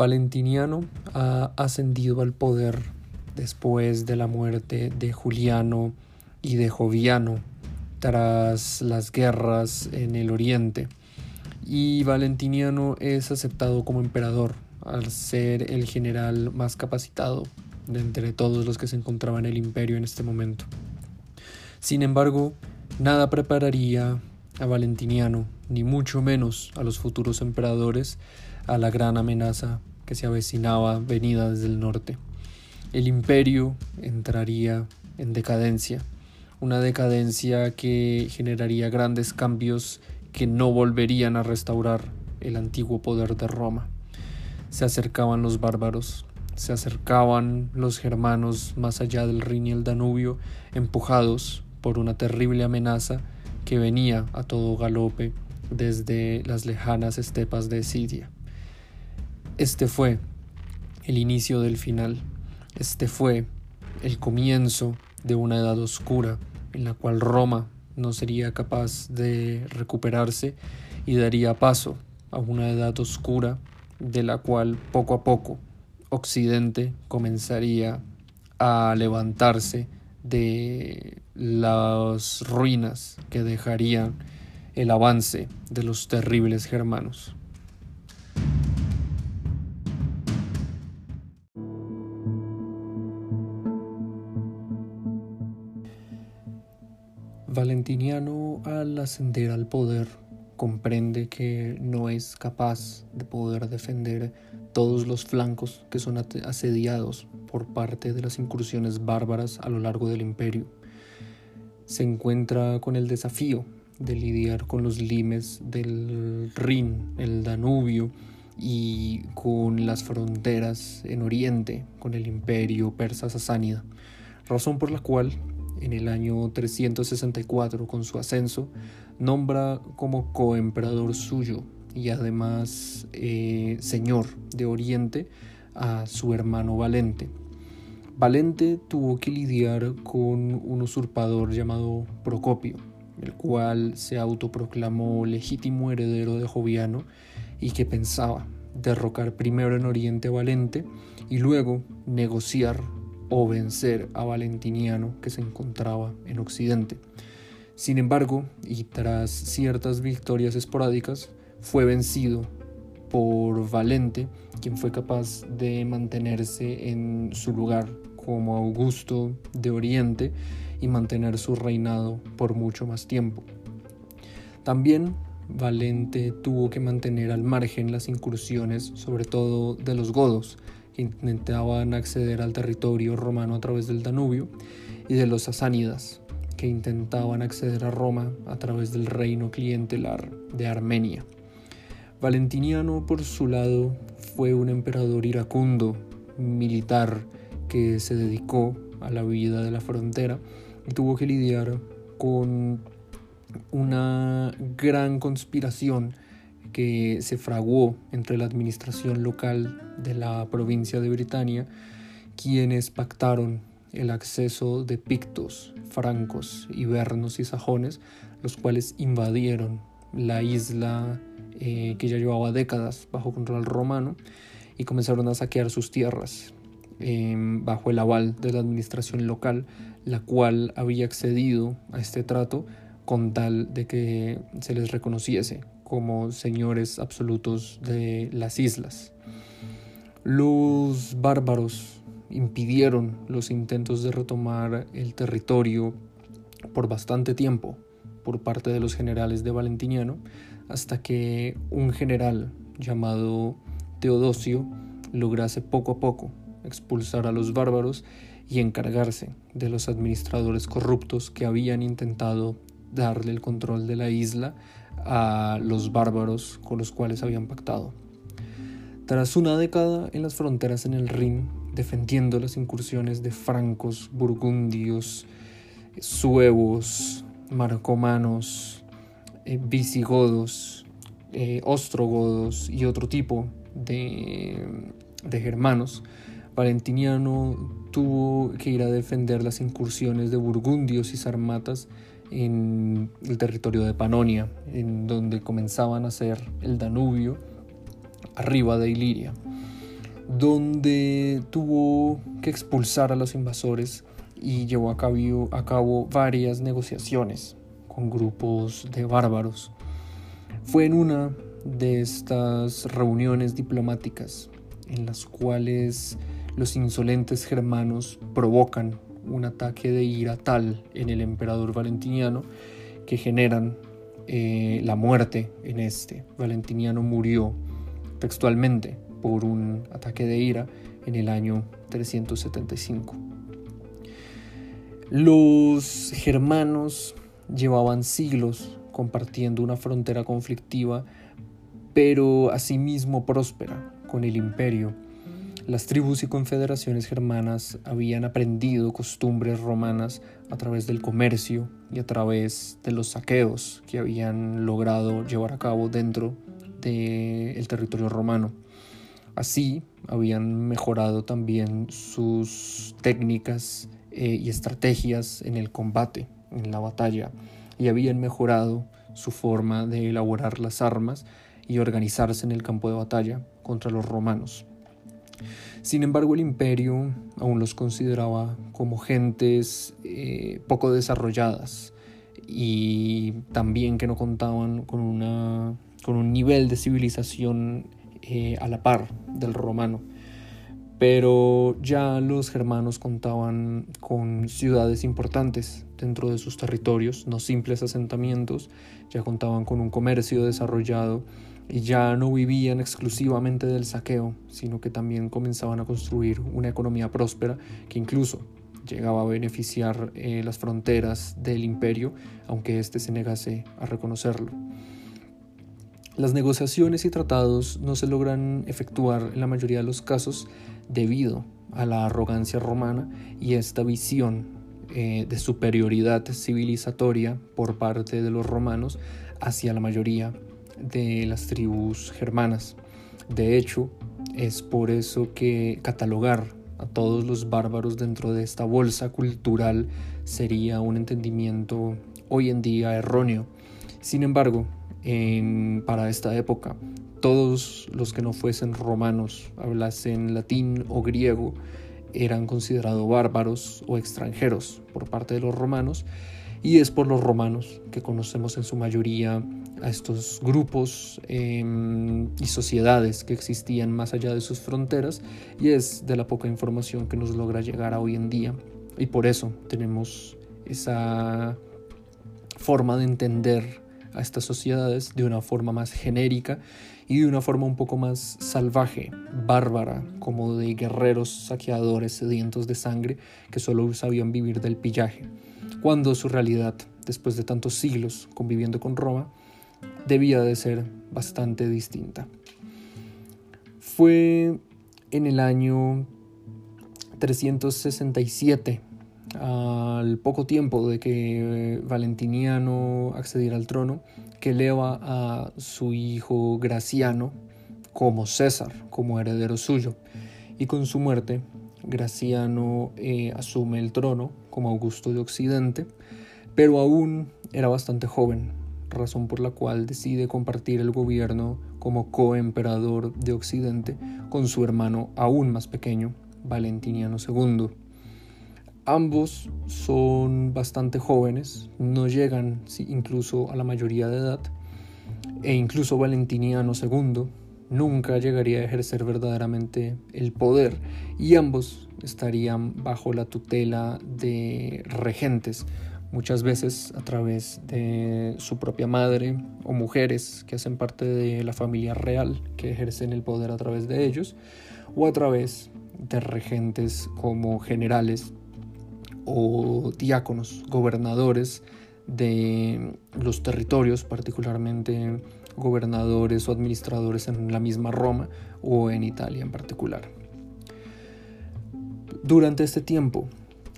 Valentiniano ha ascendido al poder después de la muerte de Juliano y de Joviano tras las guerras en el oriente y Valentiniano es aceptado como emperador al ser el general más capacitado de entre todos los que se encontraban en el imperio en este momento. Sin embargo, nada prepararía a Valentiniano, ni mucho menos a los futuros emperadores, a la gran amenaza que se avecinaba venida desde el norte. El imperio entraría en decadencia, una decadencia que generaría grandes cambios que no volverían a restaurar el antiguo poder de Roma. Se acercaban los bárbaros, se acercaban los germanos más allá del Rin y el Danubio, empujados por una terrible amenaza que venía a todo galope desde las lejanas estepas de Siria. Este fue el inicio del final, este fue el comienzo de una edad oscura en la cual Roma no sería capaz de recuperarse y daría paso a una edad oscura de la cual poco a poco Occidente comenzaría a levantarse de las ruinas que dejarían el avance de los terribles germanos. Valentiniano al ascender al poder comprende que no es capaz de poder defender todos los flancos que son asediados por parte de las incursiones bárbaras a lo largo del imperio. Se encuentra con el desafío de lidiar con los limes del Rin, el Danubio y con las fronteras en Oriente con el imperio persa sasánida, razón por la cual en el año 364 con su ascenso, nombra como coemperador suyo y además eh, señor de Oriente a su hermano Valente. Valente tuvo que lidiar con un usurpador llamado Procopio, el cual se autoproclamó legítimo heredero de Joviano y que pensaba derrocar primero en Oriente a Valente y luego negociar o vencer a Valentiniano que se encontraba en Occidente. Sin embargo, y tras ciertas victorias esporádicas, fue vencido por Valente, quien fue capaz de mantenerse en su lugar como Augusto de Oriente y mantener su reinado por mucho más tiempo. También Valente tuvo que mantener al margen las incursiones, sobre todo de los godos, intentaban acceder al territorio romano a través del Danubio, y de los sasánidas, que intentaban acceder a Roma a través del reino clientelar de Armenia. Valentiniano, por su lado, fue un emperador iracundo, militar, que se dedicó a la vida de la frontera y tuvo que lidiar con una gran conspiración que se fraguó entre la administración local de la provincia de Britania, quienes pactaron el acceso de pictos, francos, ibernos y sajones, los cuales invadieron la isla eh, que ya llevaba décadas bajo control romano y comenzaron a saquear sus tierras em, bajo el aval de la administración local, la cual había accedido a este trato con tal de que se les reconociese como señores absolutos de las islas. Los bárbaros impidieron los intentos de retomar el territorio por bastante tiempo por parte de los generales de Valentiniano, hasta que un general llamado Teodosio lograse poco a poco expulsar a los bárbaros y encargarse de los administradores corruptos que habían intentado darle el control de la isla a los bárbaros con los cuales habían pactado. Tras una década en las fronteras en el Rin, defendiendo las incursiones de francos, burgundios, suevos, marcomanos, eh, visigodos, eh, ostrogodos y otro tipo de, de germanos, Valentiniano tuvo que ir a defender las incursiones de burgundios y sarmatas en el territorio de Panonia, en donde comenzaban a ser el Danubio, arriba de Iliria. donde tuvo que expulsar a los invasores y llevó a cabo, varias negociaciones con grupos de bárbaros. Fue en una de estas reuniones diplomáticas en las cuales los insolentes germanos provocan un ataque de ira tal en el emperador valentiniano que generan eh, la muerte en este. Valentiniano murió textualmente por un ataque de ira en el año 375. Los germanos llevaban siglos compartiendo una frontera conflictiva, pero asimismo próspera con el imperio. Las tribus y confederaciones germanas habían aprendido costumbres romanas a través del comercio y a través de los saqueos que habían logrado llevar a cabo dentro del territorio romano. Así habían mejorado también sus técnicas eh, y estrategias en el combate, en la batalla, y habían mejorado su forma de elaborar las armas y organizarse en el campo de batalla contra los romanos. Sin embargo, el imperio aún los consideraba como gentes eh, poco desarrolladas y también que no contaban con, una, con un nivel de civilización eh, a la par del romano. Pero ya los germanos contaban con ciudades importantes dentro de sus territorios, no simples asentamientos, ya contaban con un comercio desarrollado y ya no vivían exclusivamente del saqueo, sino que también comenzaban a construir una economía próspera que incluso llegaba a beneficiar eh, las fronteras del imperio, aunque éste se negase a reconocerlo. Las negociaciones y tratados no se logran efectuar en la mayoría de los casos debido a la arrogancia romana y esta visión eh, de superioridad civilizatoria por parte de los romanos hacia la mayoría de las tribus germanas. De hecho, es por eso que catalogar a todos los bárbaros dentro de esta bolsa cultural sería un entendimiento hoy en día erróneo. Sin embargo, para esta época, todos los que no fuesen romanos, hablasen latín o griego, eran considerados bárbaros o extranjeros por parte de los romanos y es por los romanos que conocemos en su mayoría a estos grupos em, y sociedades que existían más allá de sus fronteras y es de la poca información que nos logra llegar a hoy en día. Y por eso tenemos esa forma de entender a estas sociedades de una forma más genérica y de una forma un poco más salvaje, bárbara, como de guerreros saqueadores sedientos de sangre que solo sabían vivir del pillaje cuando su realidad, después de tantos siglos conviviendo con Roma, debía de ser bastante distinta. Fue en el año 367, al poco tiempo de que Valentiniano accediera al trono, que eleva a su hijo Graciano como César, como heredero suyo, y con su muerte Graciano eh, asume el trono como Augusto de Occidente, pero aún era bastante joven, razón por la cual decide compartir el gobierno como coemperador de Occidente con su hermano aún más pequeño, Valentiniano II. Ambos son bastante jóvenes, no llegan incluso a la mayoría de edad, e incluso Valentiniano II nunca llegaría a ejercer verdaderamente el poder. Y ambos estarían bajo la tutela de regentes, muchas veces a través de su propia madre o mujeres que hacen parte de la familia real que ejercen el poder a través de ellos, o a través de regentes como generales o diáconos, gobernadores de los territorios, particularmente gobernadores o administradores en la misma Roma o en Italia en particular. Durante este tiempo,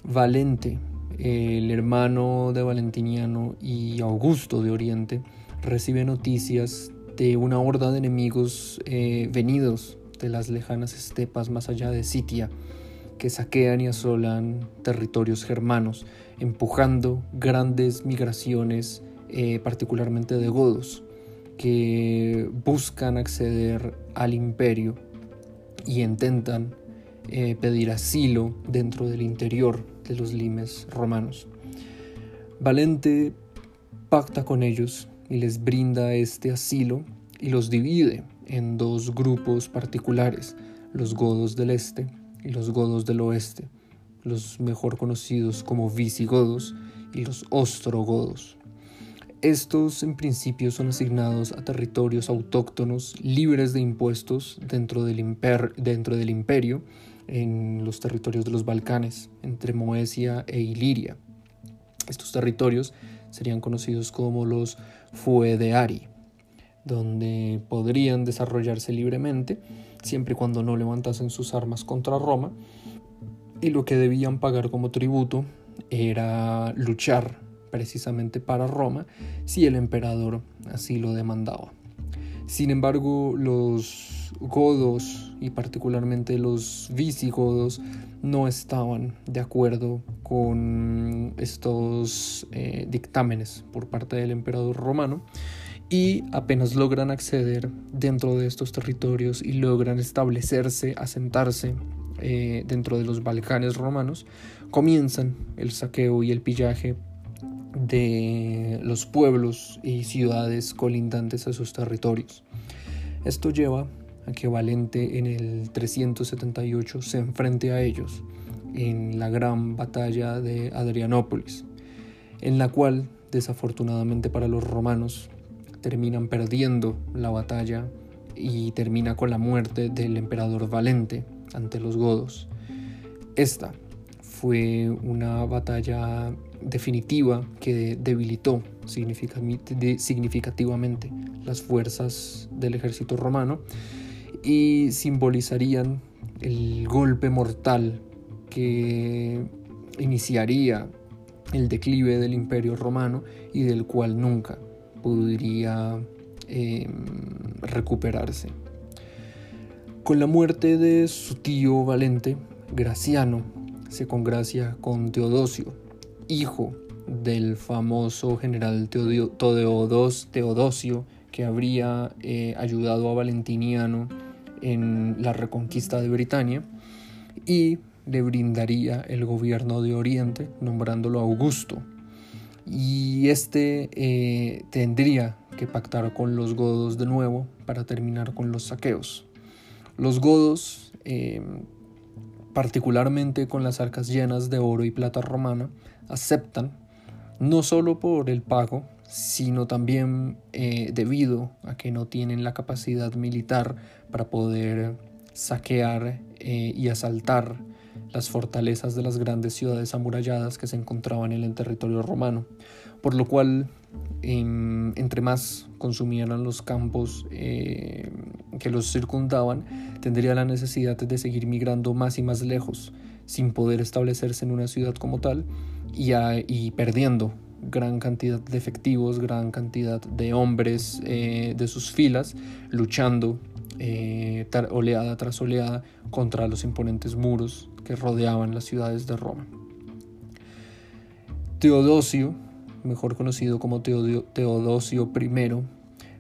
Valente, el hermano de Valentiniano y Augusto de Oriente, recibe noticias de una horda de enemigos eh, venidos de las lejanas estepas más allá de Sitia, que saquean y asolan territorios germanos, empujando grandes migraciones, eh, particularmente de godos que buscan acceder al imperio y intentan eh, pedir asilo dentro del interior de los limes romanos. Valente pacta con ellos y les brinda este asilo y los divide en dos grupos particulares, los godos del este y los godos del oeste, los mejor conocidos como visigodos y los ostrogodos. Estos en principio son asignados a territorios autóctonos libres de impuestos dentro del, imperio en los territorios de los Balcanes, entre Moesia e Iliria. Estos territorios serían conocidos como los Fuedeari, donde podrían desarrollarse libremente siempre y cuando no levantasen sus armas contra Roma, y lo que debían pagar como tributo era luchar precisamente para Roma si el emperador así lo demandaba. Sin embargo, los godos y particularmente los visigodos no estaban de acuerdo con estos eh, dictámenes por parte del emperador romano y apenas logran acceder dentro de estos territorios y logran establecerse, asentarse eh, dentro de los Balcanes romanos, comienzan el saqueo y el pillaje de los pueblos y ciudades colindantes a sus territorios. Esto lleva a que Valente en el 378 se enfrente a ellos en la gran batalla de Adrianópolis, en la cual, desafortunadamente para los romanos, terminan perdiendo la batalla y termina con la muerte del emperador Valente ante los godos. Esta fue una batalla definitiva que debilitó significativamente las fuerzas del ejército romano y simbolizarían el golpe mortal que iniciaría el declive del imperio romano y del cual nunca podría em, recuperarse. Con la muerte de su tío Valente, Graciano se congracia con Teodosio, hijo del famoso general Teodosio que habría eh, ayudado a Valentiniano en la reconquista de Britania y le brindaría el gobierno de Oriente nombrándolo Augusto. Y este eh, tendría que pactar con los godos de nuevo para terminar con los saqueos. Los godos, eh, particularmente con las arcas llenas de oro y plata romana, aceptan, no solo por el pago, sino también eh, debido a que no tienen la capacidad militar para poder saquear eh, y asaltar las fortalezas de las grandes ciudades amuralladas que se encontraban en el territorio romano, por lo cual em, entre más consumieran los campos eh, que los circundaban, tendría la necesidad de seguir migrando más y más lejos, sin poder establecerse en una ciudad como tal y, perdiendo gran cantidad de efectivos, gran cantidad de hombres eh, de sus filas, luchando eh, oleada tras oleada contra los imponentes muros que rodeaban las ciudades de Roma. Teodosio, mejor conocido como Teodosio I,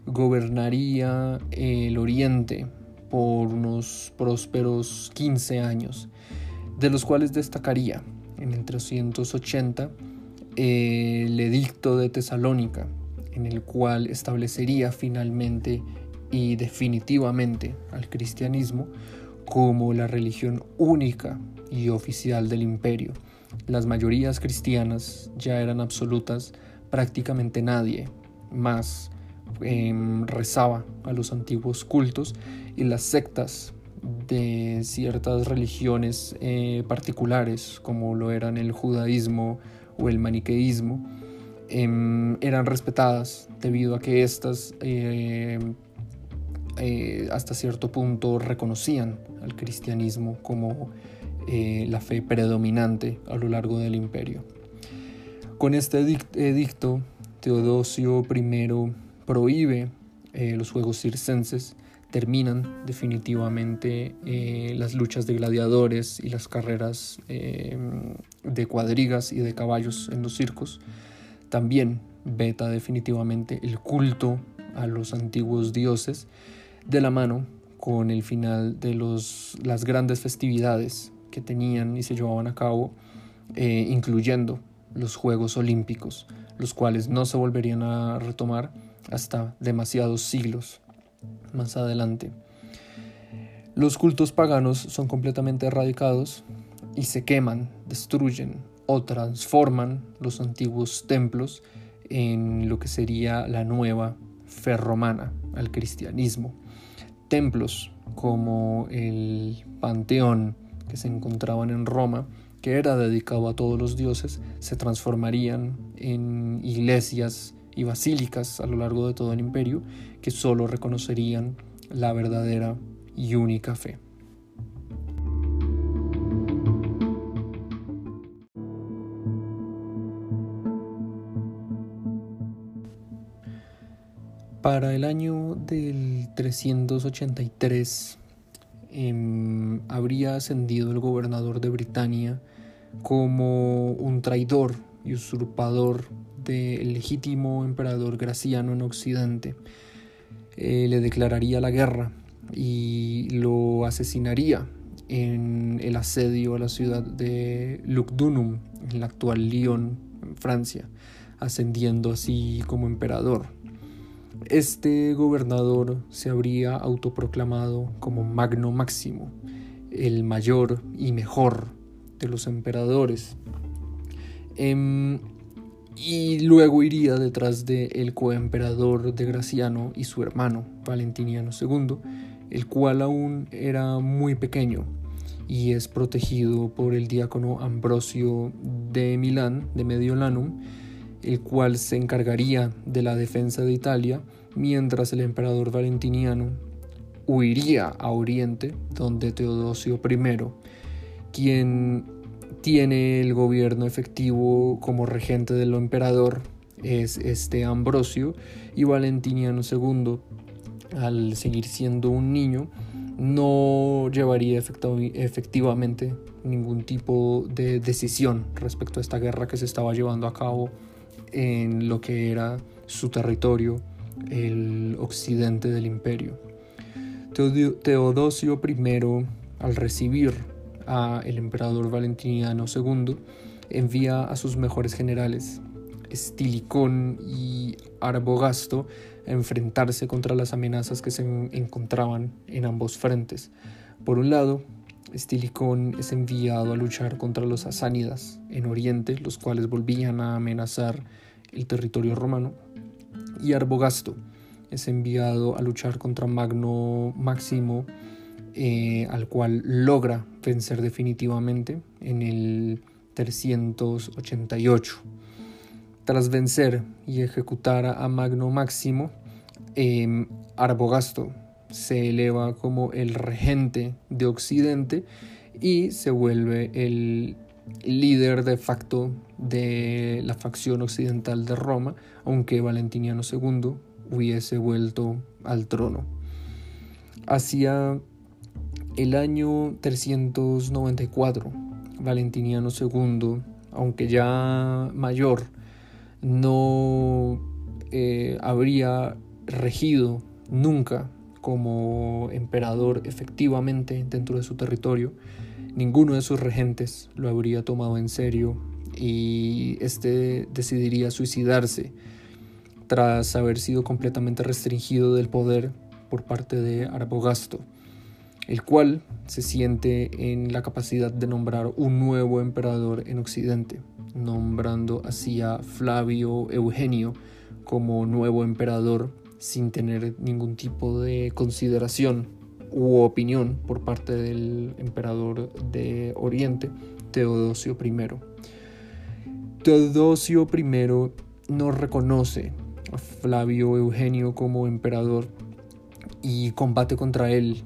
gobernaría el oriente por unos prósperos 15 años, de los cuales destacaría en el 380 el edicto de Tesalónica, en el cual establecería finalmente y definitivamente al cristianismo como la religión única y oficial del imperio. Las mayorías cristianas ya eran absolutas, prácticamente nadie más em, rezaba a los antiguos cultos y las sectas de ciertas religiones eh, particulares, como lo eran el judaísmo o el maniqueísmo, em, eran respetadas debido a que éstas eh, eh, hasta cierto punto reconocían al cristianismo como la fe predominante a lo largo del imperio. Con este edicto, Teodosio I prohíbe los juegos circenses terminan definitivamente eh, las luchas de gladiadores y las carreras eh, de cuadrigas y de caballos en los circos. También veta definitivamente el culto a los antiguos dioses de la mano con el final de los, las grandes festividades que tenían y se llevaban a cabo, eh, incluyendo los Juegos Olímpicos, los cuales no se volverían a retomar hasta demasiados siglos más adelante. Los cultos paganos son completamente erradicados y se queman, destruyen o transforman los antiguos templos en lo que sería la nueva fe romana al cristianismo. Templos como el Panteón que se encontraban en Roma, que era dedicado a todos los dioses, se transformarían en iglesias y basílicas a lo largo de todo el imperio que solo reconocerían la verdadera y única fe. Para el año del 383 em, habría ascendido el gobernador de Britania como un traidor y usurpador del legítimo emperador Graciano en Occidente. Eh, le declararía la guerra y lo asesinaría en el asedio a la ciudad de Lugdunum, en la actual Lyon, en Francia, ascendiendo así como emperador. Este gobernador se habría autoproclamado como Magno Máximo, el mayor y mejor de los emperadores. Em, y luego iría detrás del el coemperador de Graciano y su hermano, Valentiniano II, el cual aún era muy pequeño y es protegido por el diácono Ambrosio de Milán, de Mediolanum, el cual se encargaría de la defensa de Italia, mientras el emperador Valentiniano huiría a Oriente, donde Teodosio I, quien tiene el gobierno efectivo como regente del emperador, es este Ambrosio, y Valentiniano II, al seguir siendo un niño, no llevaría efectivamente ningún tipo de decisión respecto a esta guerra que se estaba llevando a cabo en lo que era su territorio, el occidente del imperio. Teodosio I, al recibir a el emperador Valentiniano II, envía a sus mejores generales, Estilicón y Arbogasto, a enfrentarse contra las amenazas que se encontraban en ambos frentes. Por un lado, Estilicón es enviado a luchar contra los asánidas en Oriente, los cuales volvían a amenazar el territorio romano, y Arbogasto es enviado a luchar contra Magno Máximo, eh, al cual logra vencer definitivamente en el 388. Tras vencer y ejecutar a Magno Máximo, em, Arbogasto se eleva como el regente de Occidente y se vuelve el líder de facto de la facción occidental de Roma, aunque Valentiniano II hubiese vuelto al trono. Hacia el año 394, Valentiniano II, aunque ya mayor, no eh, habría regido nunca como emperador efectivamente dentro de su territorio, ninguno de sus regentes lo habría tomado en serio y este decidiría suicidarse tras haber sido completamente restringido del poder por parte de Arbogasto, el cual se siente en la capacidad de nombrar un nuevo emperador en Occidente, nombrando así a Flavio Eugenio como nuevo emperador sin tener ningún tipo de consideración u opinión por parte del emperador de Oriente, Teodosio I. Teodosio I no reconoce a Flavio Eugenio como emperador y combate contra él,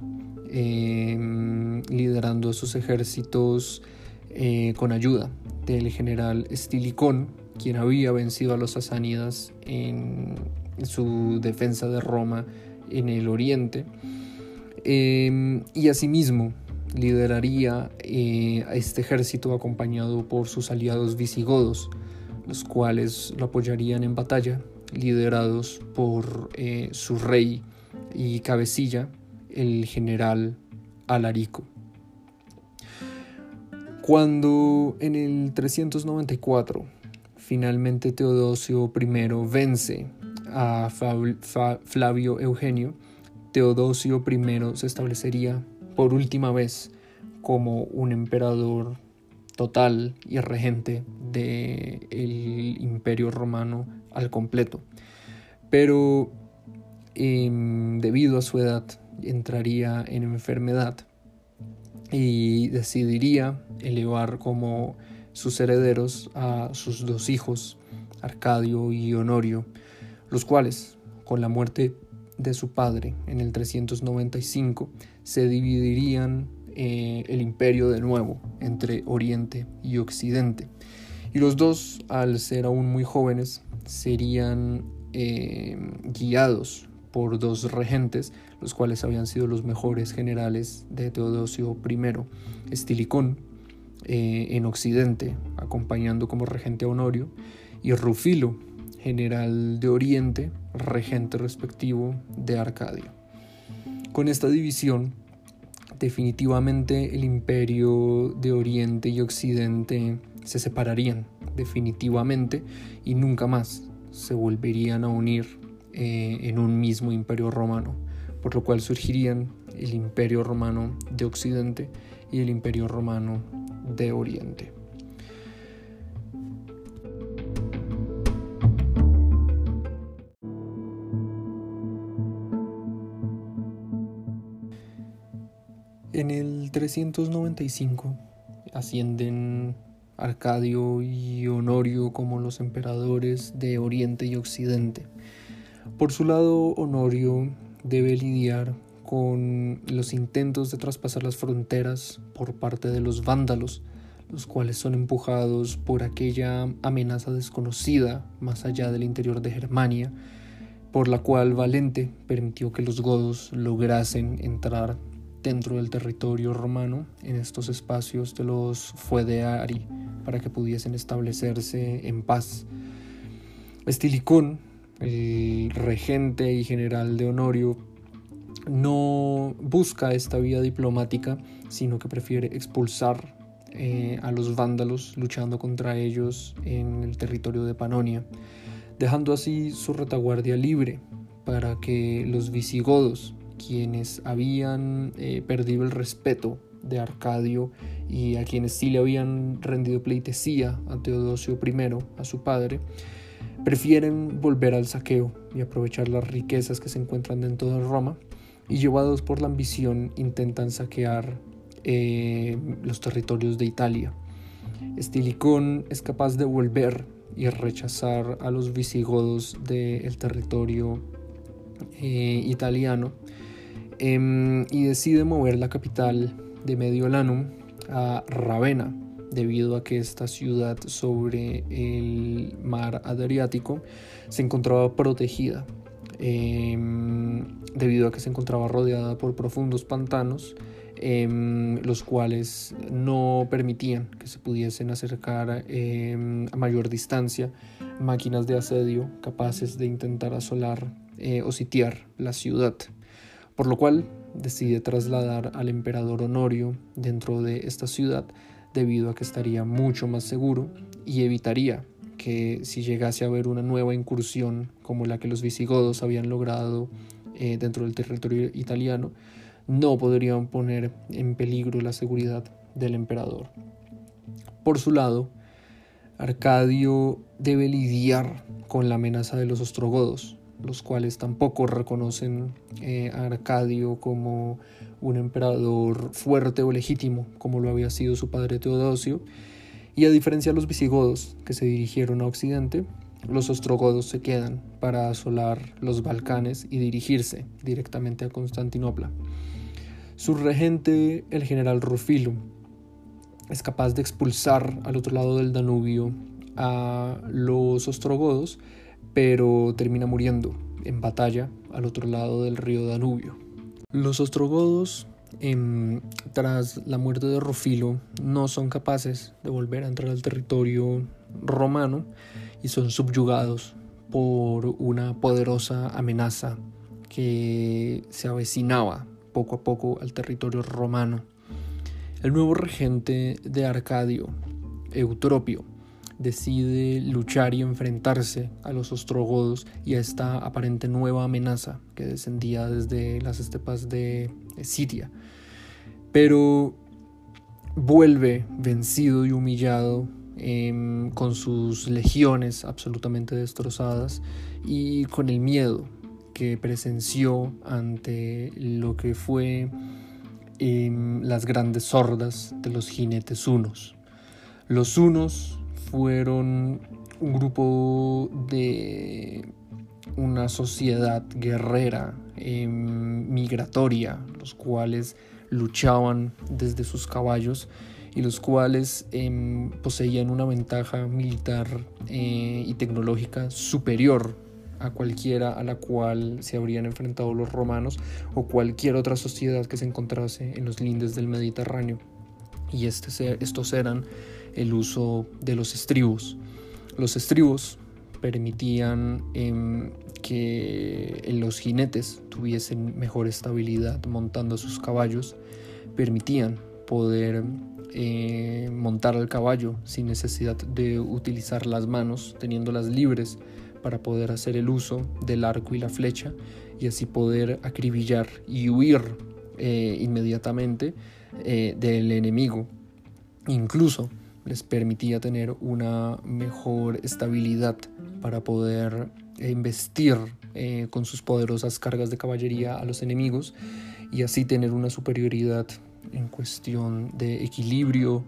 em, liderando sus ejércitos eh, con ayuda del general Estilicón, quien había vencido a los sasánidas en su defensa de Roma en el oriente. Em, y asimismo lideraría eh, a este ejército acompañado por sus aliados visigodos, los cuales lo apoyarían en batalla, liderados por eh, su rey y cabecilla, el general Alarico. Cuando en el 394 finalmente Teodosio I vence a Flavio Eugenio, Teodosio I se establecería por última vez como un emperador total y regente del imperio romano al completo. Pero em, debido a su edad entraría en enfermedad y decidiría elevar como sus herederos a sus dos hijos, Arcadio y Honorio, los cuales, con la muerte de su padre en el 395, se dividirían eh, el imperio de nuevo entre Oriente y Occidente. Y los dos, al ser aún muy jóvenes, serían eh, guiados por dos regentes, los cuales habían sido los mejores generales de Teodosio I, Estilicón eh, en Occidente, acompañando como regente a Honorio, y Rufilo, general de Oriente, regente respectivo de Arcadio. Con esta división, definitivamente el imperio de Oriente y Occidente se separarían definitivamente y nunca más se volverían a unir eh, en un mismo imperio romano, por lo cual surgirían el imperio romano de Occidente y el imperio romano de Oriente. En el 395 ascienden Arcadio y Honorio como los emperadores de Oriente y Occidente. Por su lado, Honorio debe lidiar con los intentos de traspasar las fronteras por parte de los vándalos, los cuales son empujados por aquella amenaza desconocida más allá del interior de Germania, por la cual Valente permitió que los godos lograsen entrar dentro del territorio romano en estos espacios de los Fuedeari para que pudiesen establecerse en paz. Estilicón el regente y general de Honorio, no busca esta vía diplomática, sino que prefiere expulsar eh, a los vándalos luchando contra ellos en el territorio de Panonia, dejando así su retaguardia libre para que los visigodos, quienes habían eh, perdido el respeto de Arcadio y a quienes sí le habían rendido pleitesía a Teodosio I, a su padre, prefieren volver al saqueo y aprovechar las riquezas que se encuentran dentro de Roma y llevados por la ambición intentan saquear eh, los territorios de Italia. Estilicón es capaz de volver y rechazar a los visigodos del territorio eh, italiano em, y decide mover la capital de Mediolanum a Ravenna debido a que esta ciudad sobre el mar Adriático se encontraba protegida, em, debido a que se encontraba rodeada por profundos pantanos, em, los cuales no permitían que se pudiesen acercar a mayor distancia. Máquinas de asedio capaces de intentar asolar eh, o sitiar la ciudad, por lo cual decide trasladar al emperador Honorio dentro de esta ciudad debido a que estaría mucho más seguro y evitaría que si llegase a haber una nueva incursión como la que los visigodos habían logrado eh, dentro del territorio italiano, no podrían poner en peligro la seguridad del emperador. Por su lado, Arcadio debe lidiar con la amenaza de los ostrogodos, los cuales tampoco reconocen eh, a Arcadio como un emperador fuerte o legítimo, como lo había sido su padre Teodosio, y a diferencia de los visigodos que se dirigieron a Occidente, los ostrogodos se quedan para asolar los Balcanes y dirigirse directamente a Constantinopla. Su regente, el general Rufilo, es capaz de expulsar al otro lado del Danubio a los ostrogodos, pero termina muriendo en batalla al otro lado del río Danubio. Los ostrogodos, em, tras la muerte de Rufilo, no son capaces de volver a entrar al territorio romano y son subyugados por una poderosa amenaza que se avecinaba poco a poco al territorio romano. El nuevo regente de Arcadio, Eutropio, decide luchar y enfrentarse a los ostrogodos y a esta aparente nueva amenaza que descendía desde las estepas de Siria. Pero vuelve vencido y humillado em, con sus legiones absolutamente destrozadas y con el miedo que presenció ante lo que fue em, las grandes sordas de los jinetes hunos. Los hunos fueron un grupo de una sociedad guerrera em, migratoria, los cuales luchaban desde sus caballos y los cuales em, poseían una ventaja militar eh, y tecnológica superior a cualquiera a la cual se habrían enfrentado los romanos o cualquier otra sociedad que se encontrase en los lindes del Mediterráneo. Y este, estos eran el uso de los estribos. Los estribos permitían em, que los jinetes tuviesen mejor estabilidad montando sus caballos, permitían poder eh, montar al caballo sin necesidad de utilizar las manos, teniéndolas libres para poder hacer el uso del arco y la flecha y así poder acribillar y huir eh, inmediatamente eh, del enemigo. Incluso les permitía tener una mejor estabilidad para poder investir eh, con sus poderosas cargas de caballería a los enemigos y así tener una superioridad en cuestión de equilibrio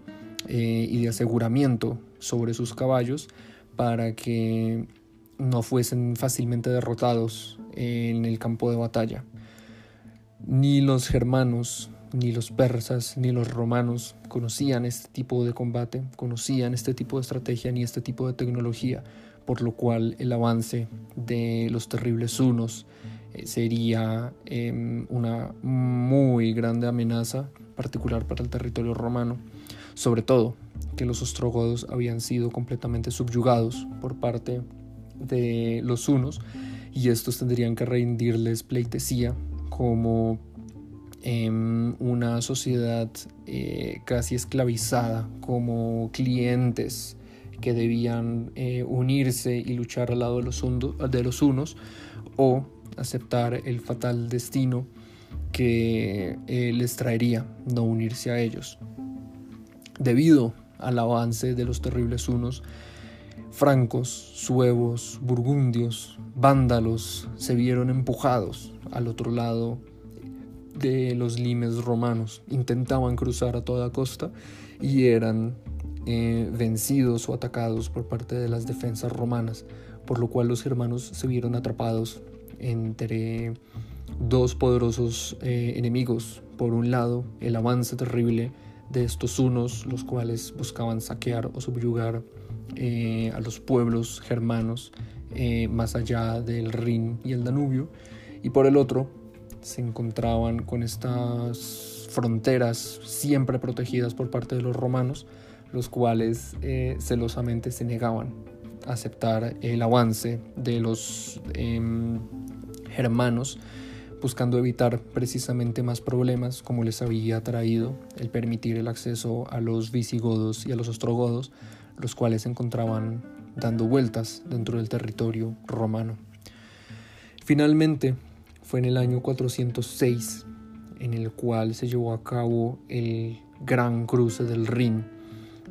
eh, y de aseguramiento sobre sus caballos para que no fuesen fácilmente derrotados en el campo de batalla. Ni los germanos ni los persas ni los romanos conocían este tipo de combate, conocían este tipo de estrategia ni este tipo de tecnología, por lo cual el avance de los terribles hunos eh, sería em, una muy grande amenaza, particular para el territorio romano, sobre todo que los ostrogodos habían sido completamente subyugados por parte de los hunos y estos tendrían que rendirles pleitesía como en una sociedad eh, casi esclavizada como clientes que debían eh, unirse y luchar al lado de los, unos o aceptar el fatal destino que eh, les traería no unirse a ellos. Debido al avance de los terribles unos, francos, suevos, burgundios, vándalos se vieron empujados al otro lado de los limes romanos. Intentaban cruzar a toda costa y eran eh, vencidos o atacados por parte de las defensas romanas, por lo cual los germanos se vieron atrapados entre dos poderosos eh, enemigos. Por un lado, el avance terrible de estos unos, los cuales buscaban saquear o subyugar eh, a los pueblos germanos más allá del Rin y el Danubio, y por el otro, se encontraban con estas fronteras siempre protegidas por parte de los romanos, los cuales eh, celosamente se negaban a aceptar el avance de los em, germanos, buscando evitar precisamente más problemas como les había traído el permitir el acceso a los visigodos y a los ostrogodos, los cuales se encontraban dando vueltas dentro del territorio romano. Finalmente, fue en el año 406 en el cual se llevó a cabo el gran cruce del Rin,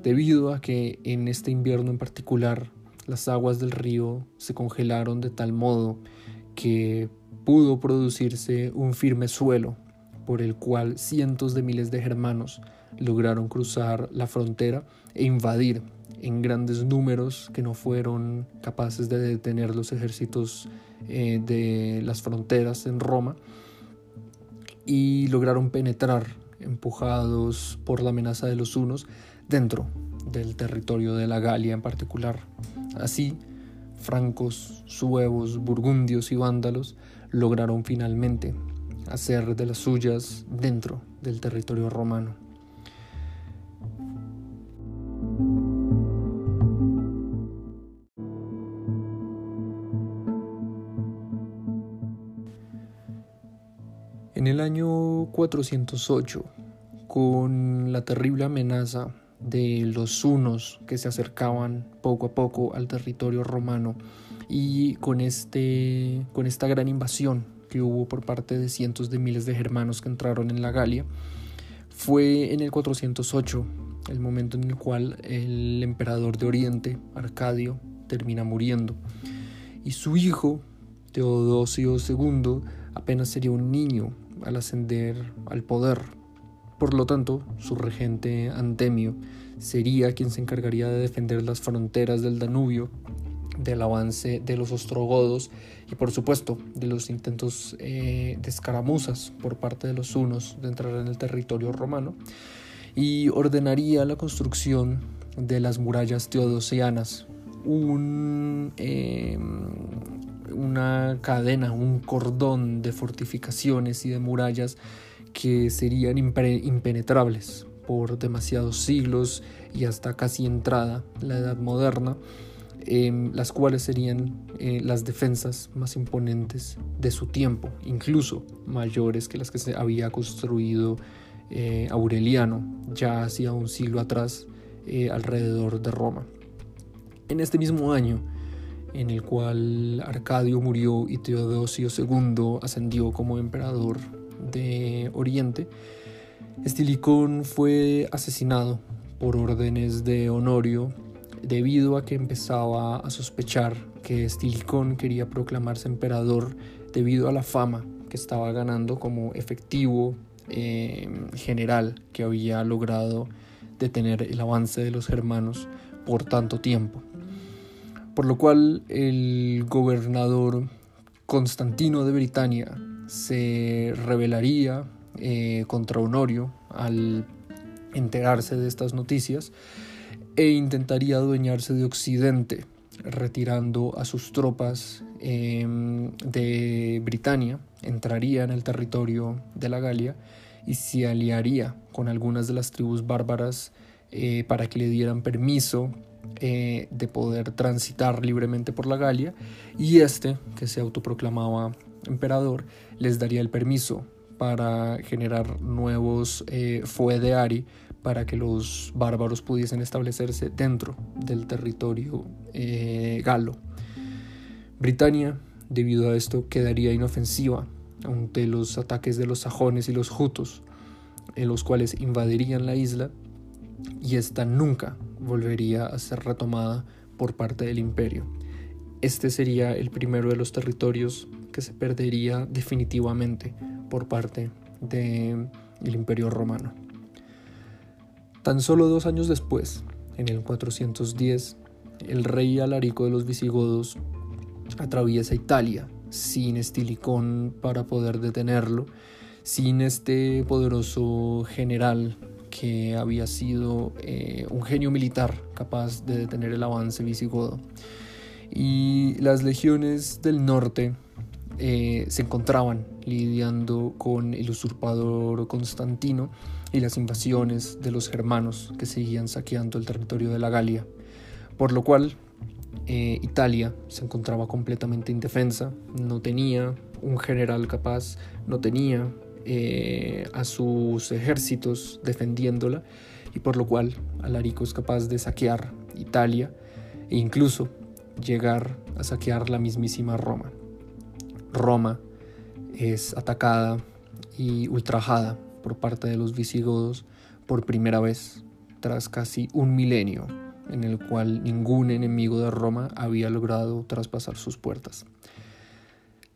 debido a que en este invierno en particular las aguas del río se congelaron de tal modo que pudo producirse un firme suelo por el cual cientos de miles de germanos lograron cruzar la frontera e invadir en grandes números que no fueron capaces de detener los ejércitos eh, de las fronteras en Roma y lograron penetrar, empujados por la amenaza de los hunos, dentro del territorio de la Galia en particular. Así, francos, suevos, burgundios y vándalos lograron finalmente hacer de las suyas dentro del territorio romano. En el año 408, con la terrible amenaza de los hunos que se acercaban poco a poco al territorio romano y con, este, con esta gran invasión que hubo por parte de cientos de miles de germanos que entraron en la Galia, fue en el 408 el momento en el cual el emperador de Oriente, Arcadio, termina muriendo. Y su hijo, Teodosio II, apenas sería un niño al ascender al poder. Por lo tanto, su regente Antemio sería quien se encargaría de defender las fronteras del Danubio del avance de los ostrogodos y por supuesto de los intentos eh, de escaramuzas por parte de los hunos de entrar en el territorio romano y ordenaría la construcción de las murallas teodosianas, un, em, una cadena, un cordón de fortificaciones y de murallas que serían impenetrables por demasiados siglos y hasta casi entrada la Edad Moderna, em, las cuales serían eh, las defensas más imponentes de su tiempo, incluso mayores que las que se había construido eh, Aureliano ya hacía un siglo atrás eh, alrededor de Roma. En este mismo año, en el cual Arcadio murió y Teodosio II ascendió como emperador de Oriente, Estilicón fue asesinado por órdenes de Honorio debido a que empezaba a sospechar que Estilicón quería proclamarse emperador debido a la fama que estaba ganando como efectivo eh, general que había logrado detener el avance de los germanos por tanto tiempo. Por lo cual el gobernador Constantino de Britania se rebelaría eh, contra Honorio al enterarse de estas noticias e intentaría adueñarse de Occidente, retirando a sus tropas em, de Britania, entraría en el territorio de la Galia y se aliaría con algunas de las tribus bárbaras eh, para que le dieran permiso eh, de poder transitar libremente por la Galia y este, que se autoproclamaba emperador, les daría el permiso para generar nuevos eh, Ari para que los bárbaros pudiesen establecerse dentro del territorio eh, galo. Britania, debido a esto, quedaría inofensiva ante los ataques de los sajones y los jutos, en los cuales invadirían la isla y esta nunca volvería a ser retomada por parte del imperio. Este sería el primero de los territorios que se perdería definitivamente por parte del imperio romano. Tan solo dos años después, en el 410, el rey Alarico de los visigodos atraviesa Italia sin Estilicón para poder detenerlo, sin este poderoso general que había sido eh, un genio militar capaz de detener el avance visigodo. Y las legiones del norte eh, se encontraban lidiando con el usurpador Constantino y las invasiones de los germanos que seguían saqueando el territorio de la Galia, por lo cual eh, Italia se encontraba completamente indefensa, no tenía un general capaz, no tenía eh, a sus ejércitos defendiéndola y por lo cual Alarico es capaz de saquear Italia e incluso llegar a saquear la mismísima Roma. Roma es atacada y ultrajada por parte de los visigodos por primera vez tras casi un milenio en el cual ningún enemigo de Roma había logrado traspasar sus puertas.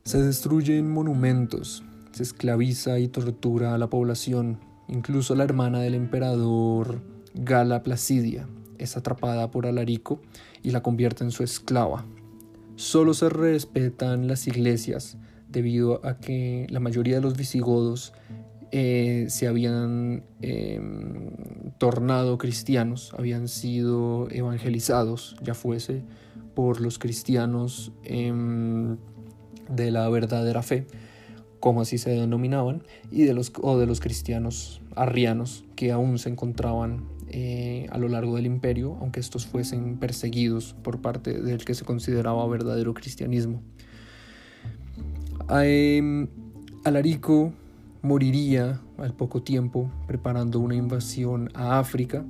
Se destruyen monumentos, se esclaviza y tortura a la población, incluso la hermana del emperador Gala Placidia es atrapada por Alarico y la convierte en su esclava. Solo se respetan las iglesias debido a que la mayoría de los visigodos eh, se habían em, tornado cristianos, habían sido evangelizados, ya fuese por los cristianos em, de la verdadera fe, como así se denominaban, y de los, o de los cristianos arrianos que aún se encontraban eh, a lo largo del imperio, aunque estos fuesen perseguidos por parte del que se consideraba verdadero cristianismo. Em, Alarico moriría al poco tiempo preparando una invasión a África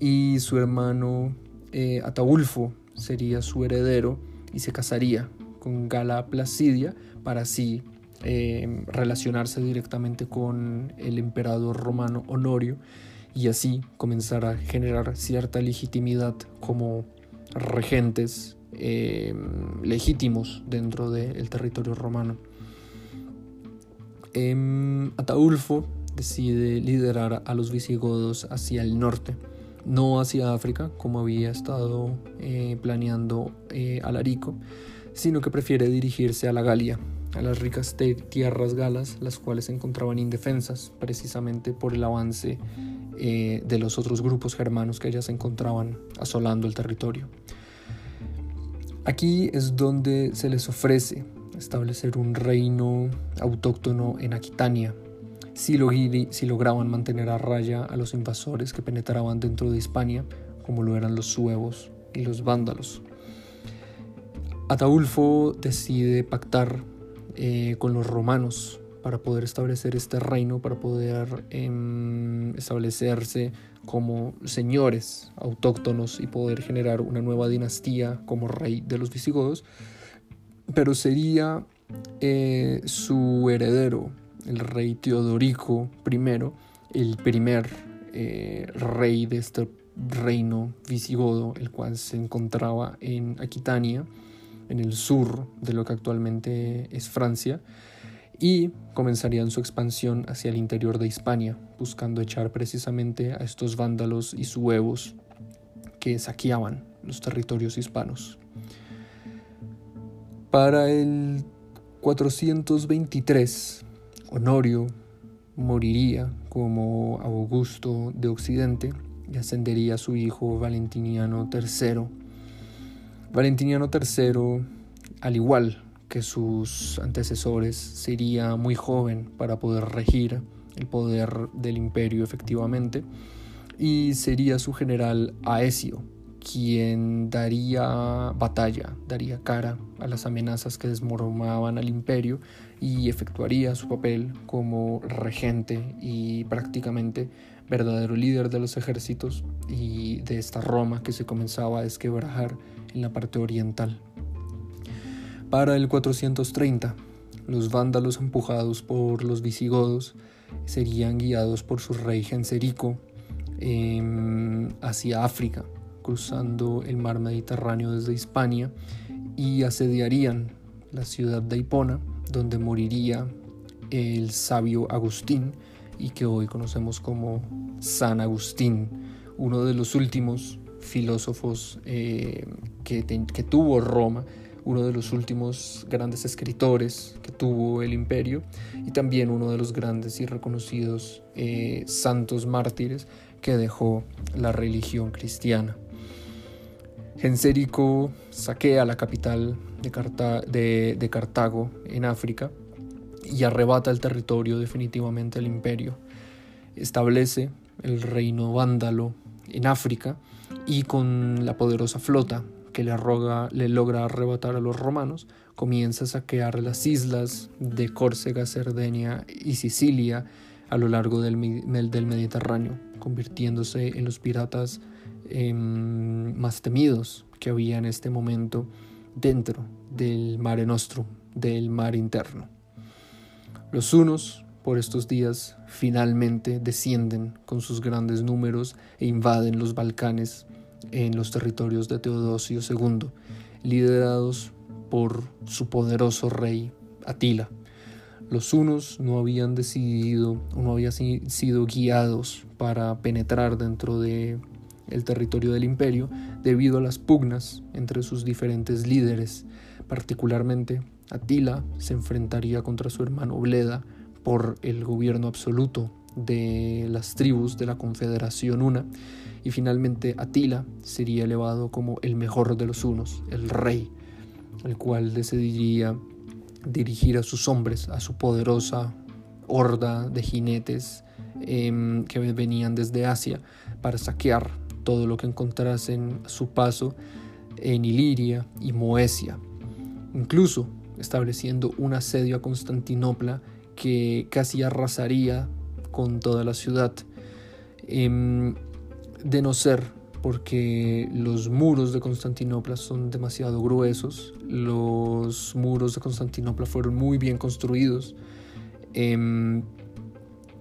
y su hermano eh, Ataulfo sería su heredero y se casaría con Gala Placidia para así eh, relacionarse directamente con el emperador romano Honorio y así comenzar a generar cierta legitimidad como regentes eh, legítimos dentro del territorio romano. Em, Ataulfo decide liderar a los visigodos hacia el norte, no hacia África, como había estado eh, planeando Alarico, sino que prefiere dirigirse a la Galia, a las ricas tierras galas, las cuales se encontraban indefensas precisamente por el avance eh, de los otros grupos germanos que ya se encontraban asolando el territorio. Aquí es donde se les ofrece establecer un reino autóctono en Aquitania, si, si lograban mantener a raya a los invasores que penetraban dentro de Hispania, como lo eran los suevos y los vándalos. Ataulfo decide pactar eh, con los romanos para poder establecer este reino, para poder em, establecerse como señores autóctonos y poder generar una nueva dinastía como rey de los visigodos, pero sería eh, su heredero, el rey Teodorico I, el primer eh, rey de este reino visigodo, el cual se encontraba en Aquitania, en el sur de lo que actualmente es Francia, y comenzarían su expansión hacia el interior de Hispania, buscando echar precisamente a estos vándalos y suevos que saqueaban los territorios hispanos. Para el 423, Honorio moriría como Augusto de Occidente y ascendería a su hijo Valentiniano III. Valentiniano III, al igual que sus antecesores, sería muy joven para poder regir el poder del imperio efectivamente y sería su general Aesio, quien daría batalla, daría cara a las amenazas que desmoronaban al imperio y efectuaría su papel como regente y prácticamente verdadero líder de los ejércitos y de esta Roma que se comenzaba a desquebrajar en la parte oriental. Para el 430, los vándalos empujados por los visigodos serían guiados por su rey Genserico em, hacia África cruzando el mar Mediterráneo desde Hispania y asediarían la ciudad de Hipona, donde moriría el sabio Agustín y que hoy conocemos como San Agustín, uno de los últimos filósofos eh, que, que tuvo Roma, uno de los últimos grandes escritores que tuvo el imperio y también uno de los grandes y reconocidos eh, santos mártires que dejó la religión cristiana. Gensérico saquea la capital de, de, Cartago en África y arrebata el territorio definitivamente al imperio. Establece el reino vándalo en África y con la poderosa flota que le, le logra arrebatar a los romanos, comienza a saquear las islas de Córcega, Cerdeña y Sicilia a lo largo del, del Mediterráneo, convirtiéndose en los piratas Em, más temidos que había en este momento dentro del Mare Nostrum, del mar interno. Los unos, por estos días, finalmente descienden con sus grandes números e invaden los Balcanes en los territorios de Teodosio II, liderados por su poderoso rey Atila. Los unos no habían decidido o no habían sido guiados para penetrar dentro de territorio del imperio debido a las pugnas entre sus diferentes líderes. Particularmente, Atila se enfrentaría contra su hermano Bleda por el gobierno absoluto de las tribus de la Confederación Una y finalmente Atila sería elevado como el mejor de los unos, el rey, el cual decidiría dirigir a sus hombres, a su poderosa horda de jinetes em, que venían desde Asia para saquear todo lo que encontrasen a su paso en Iliria y Moesia, incluso estableciendo un asedio a Constantinopla que casi arrasaría con toda la ciudad. Em, de no ser porque los muros de Constantinopla son demasiado gruesos, los muros de Constantinopla fueron muy bien construidos em,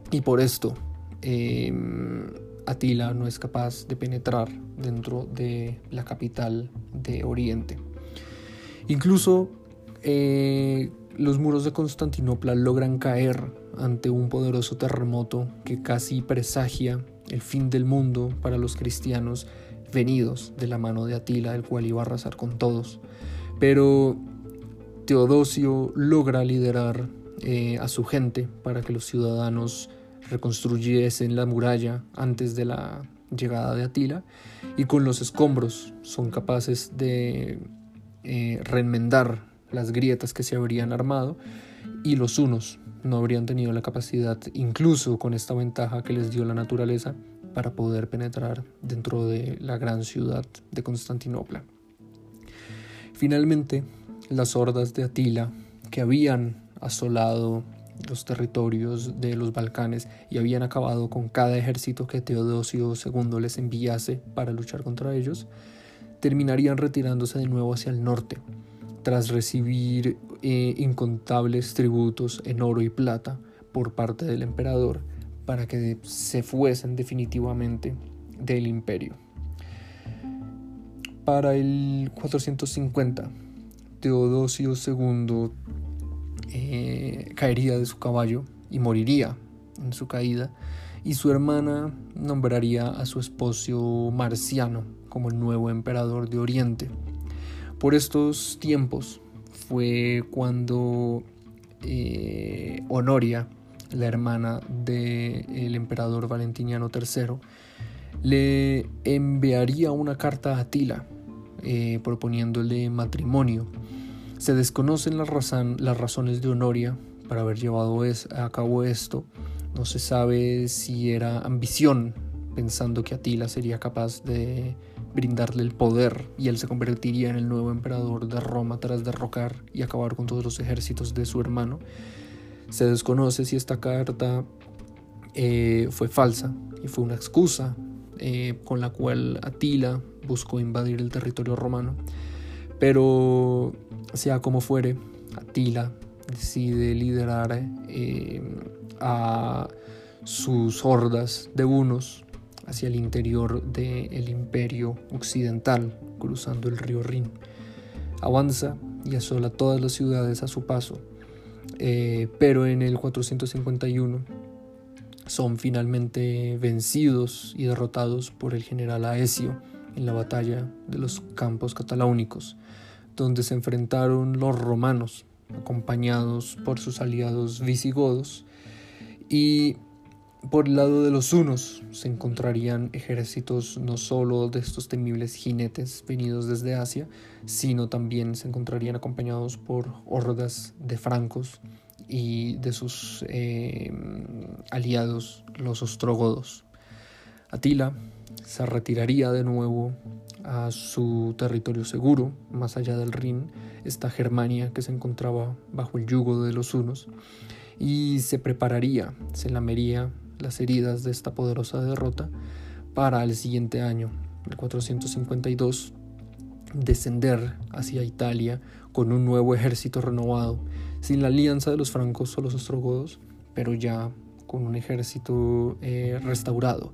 y por esto em, Atila no es capaz de penetrar dentro de la capital de Oriente. Incluso eh, los muros de Constantinopla logran caer ante un poderoso terremoto que casi presagia el fin del mundo para los cristianos venidos de la mano de Atila, el cual iba a arrasar con todos. Pero Teodosio logra liderar eh, a su gente para que los ciudadanos reconstruyesen la muralla antes de la llegada de Atila y con los escombros son capaces de eh, reenmendar las grietas que se habrían armado y los unos no habrían tenido la capacidad, incluso con esta ventaja que les dio la naturaleza, para poder penetrar dentro de la gran ciudad de Constantinopla. Finalmente, las hordas de Atila, que habían asolado los territorios de los Balcanes y habían acabado con cada ejército que Teodosio II les enviase para luchar contra ellos, terminarían retirándose de nuevo hacia el norte, tras recibir eh, incontables tributos en oro y plata por parte del emperador para que se fuesen definitivamente del imperio. Para el 450, Teodosio II eh, caería de su caballo y moriría en su caída, y su hermana nombraría a su esposo Marciano como el nuevo emperador de Oriente. Por estos tiempos fue cuando eh, Honoria, la hermana del emperador Valentiniano III, le enviaría una carta a Atila eh, proponiéndole matrimonio. Se desconocen las, las razones de Honoria para haber llevado a cabo esto. No se sabe si era ambición, pensando que Atila sería capaz de brindarle el poder y él se convertiría en el nuevo emperador de Roma tras derrocar y acabar con todos los ejércitos de su hermano. Se desconoce si esta carta eh, fue falsa y fue una excusa eh, con la cual Atila buscó invadir el territorio romano. Pero sea como fuere, Atila decide liderar eh, a sus hordas de unos hacia el interior del imperio occidental, cruzando el río Rin. Avanza y asola todas las ciudades a su paso, eh, pero en el 451 son finalmente vencidos y derrotados por el general Aesio en la batalla de los campos cataláunicos, donde se enfrentaron los romanos, acompañados por sus aliados visigodos, y por el lado de los hunos se encontrarían ejércitos no solo de estos temibles jinetes venidos desde Asia, sino también se encontrarían acompañados por hordas de francos y de sus eh, aliados, los ostrogodos. Atila se retiraría de nuevo a su territorio seguro, más allá del Rin, esta Germania que se encontraba bajo el yugo de los hunos, y se prepararía, se lamería las heridas de esta poderosa derrota para el siguiente año, el 452, descender hacia Italia con un nuevo ejército renovado, sin la alianza de los francos o los ostrogodos, pero ya con un ejército eh, restaurado,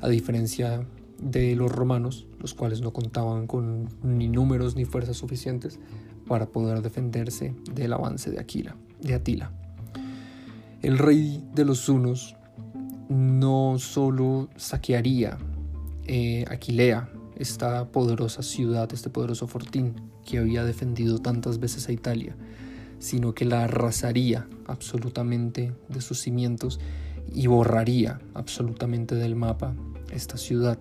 a diferencia de los romanos, los cuales no contaban con ni números ni fuerzas suficientes para poder defenderse del avance de Aquila, de Atila. El rey de los hunos no solo saquearía eh, Aquilea, esta poderosa ciudad, este poderoso fortín que había defendido tantas veces a Italia, sino que la arrasaría absolutamente de sus cimientos y borraría absolutamente del mapa esta ciudad.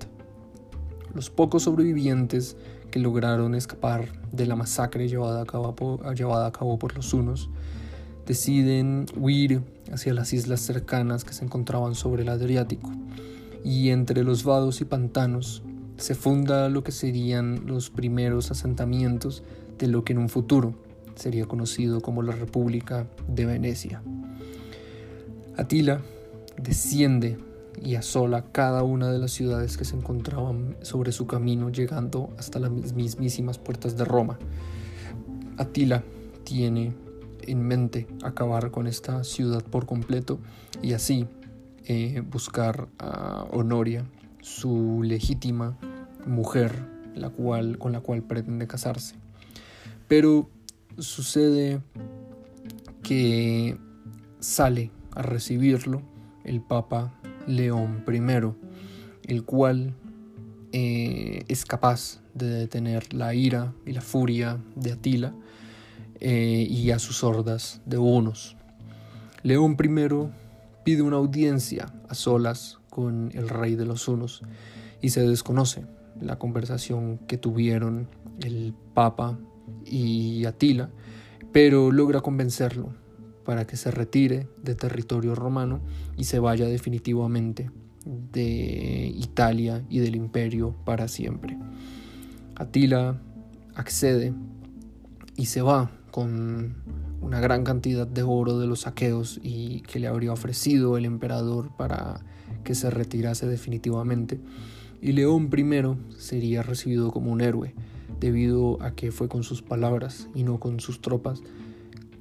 Los pocos sobrevivientes que lograron escapar de la masacre llevada a cabo, llevada a cabo por los hunos deciden huir hacia las islas cercanas que se encontraban sobre el Adriático, y entre los vados y pantanos se funda lo que serían los primeros asentamientos de lo que en un futuro sería conocido como la República de Venecia. Atila desciende y asola cada una de las ciudades que se encontraban sobre su camino, llegando hasta las mismísimas puertas de Roma. Atila tiene en mente acabar con esta ciudad por completo y así eh, buscar a Honoria, su legítima mujer, la cual, con la cual pretende casarse. Pero sucede que sale a recibirlo el Papa León I, el cual eh, es capaz de detener la ira y la furia de Atila eh, y a sus hordas de unos. León I pide una audiencia a solas con el rey de los hunos y se desconoce la conversación que tuvieron el Papa y Atila, pero logra convencerlo para que se retire de territorio romano y se vaya definitivamente de Italia y del imperio para siempre. Atila accede y se va con una gran cantidad de oro de los saqueos y que le habría ofrecido el emperador para que se retirase definitivamente. Y León I sería recibido como un héroe, debido a que fue con sus palabras y no con sus tropas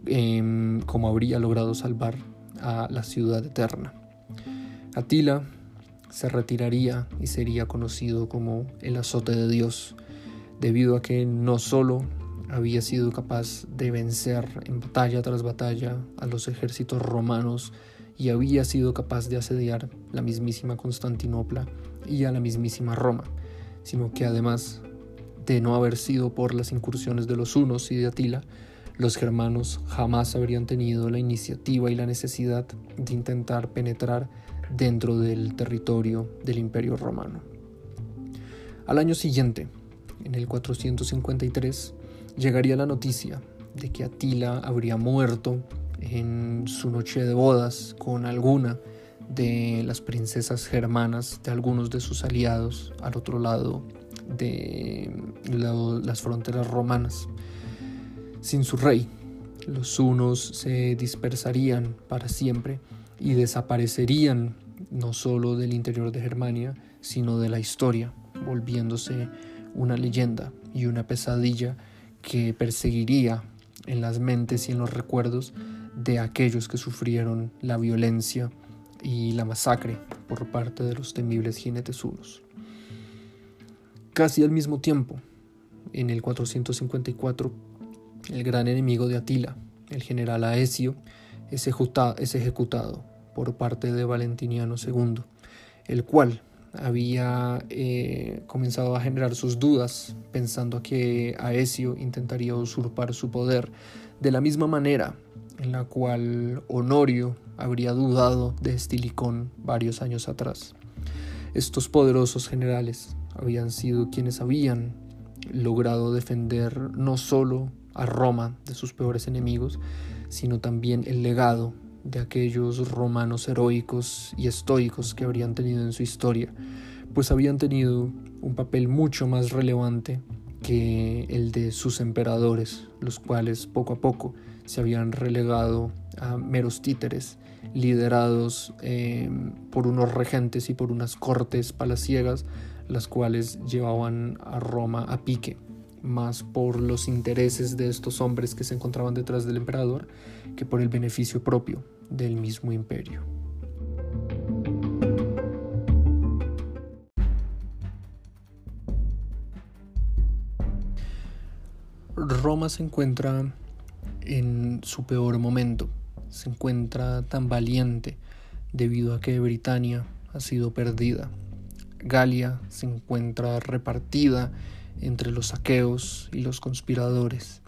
Em, como habría logrado salvar a la ciudad eterna. Atila se retiraría y sería conocido como el azote de Dios, debido a que no solo había sido capaz de vencer en batalla tras batalla a los ejércitos romanos y había sido capaz de asediar la mismísima Constantinopla y a la mismísima Roma, sino que además de no haber sido por las incursiones de los hunos y de Atila, los germanos jamás habrían tenido la iniciativa y la necesidad de intentar penetrar dentro del territorio del imperio romano. Al año siguiente, en el 453, llegaría la noticia de que Atila habría muerto en su noche de bodas con alguna de las princesas germanas de algunos de sus aliados al otro lado de las fronteras romanas. Sin su rey, los hunos se dispersarían para siempre y desaparecerían no solo del interior de Germania, sino de la historia, volviéndose una leyenda y una pesadilla que perseguiría en las mentes y en los recuerdos de aquellos que sufrieron la violencia y la masacre por parte de los temibles jinetes hunos. Casi al mismo tiempo, en el 454, el gran enemigo de Atila, el general Aesio, es ejecutado por parte de Valentiniano II, el cual había eh, comenzado a generar sus dudas, pensando que Aesio intentaría usurpar su poder de la misma manera en la cual Honorio habría dudado de Estilicón varios años atrás. Estos poderosos generales habían sido quienes habían logrado defender no solo a Roma de sus peores enemigos, sino también el legado de aquellos romanos heroicos y estoicos que habrían tenido en su historia, pues habían tenido un papel mucho más relevante que el de sus emperadores, los cuales poco a poco se habían relegado a meros títeres, liderados eh, por unos regentes y por unas cortes palaciegas, las cuales llevaban a Roma a pique más por los intereses de estos hombres que se encontraban detrás del emperador que por el beneficio propio del mismo imperio. Roma se encuentra en su peor momento, se encuentra tan valiente debido a que Britania ha sido perdida. Galia se encuentra repartida entre los saqueos y los conspiradores.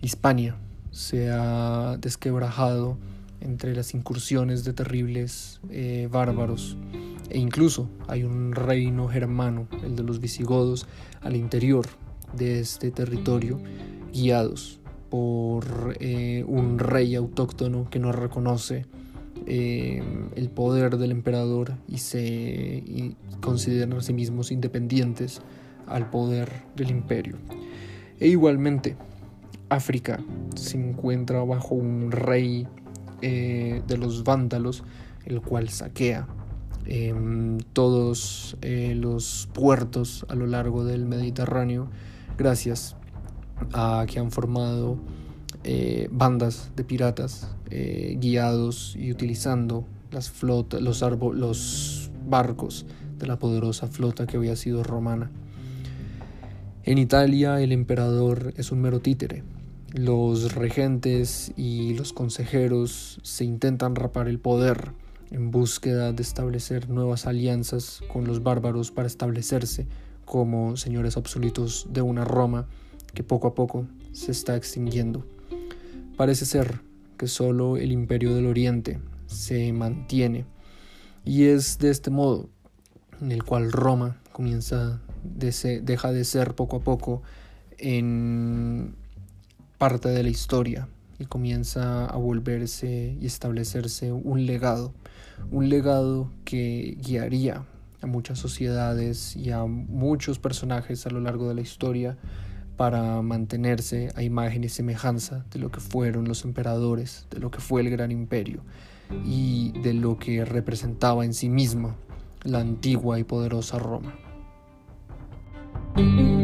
Hispania se ha desquebrajado entre las incursiones de terribles eh, bárbaros e incluso hay un reino germano, el de los visigodos, al interior de este territorio, guiados por eh, un rey autóctono que no reconoce eh, el poder del emperador y se consideran a sí mismos independientes al poder del imperio. E igualmente, África se encuentra bajo un rey eh, de los vándalos, el cual saquea em, todos eh, los puertos a lo largo del Mediterráneo gracias a que han formado eh, bandas de piratas guiados y utilizando las flotas, los, los barcos de la poderosa flota que había sido romana. En Italia el emperador es un mero títere. Los regentes y los consejeros se intentan rapar el poder en búsqueda de establecer nuevas alianzas con los bárbaros para establecerse como señores absolutos de una Roma que poco a poco se está extinguiendo. Parece ser que solo el imperio del Oriente se mantiene y es de este modo en el cual Roma comienza deja de ser poco a poco en parte de la historia y comienza a volverse y establecerse un legado, un legado que guiaría a muchas sociedades y a muchos personajes a lo largo de la historia para mantenerse a imagen y semejanza de lo que fueron los emperadores, de lo que fue el gran imperio y de lo que representaba en sí misma la antigua y poderosa Roma. thank you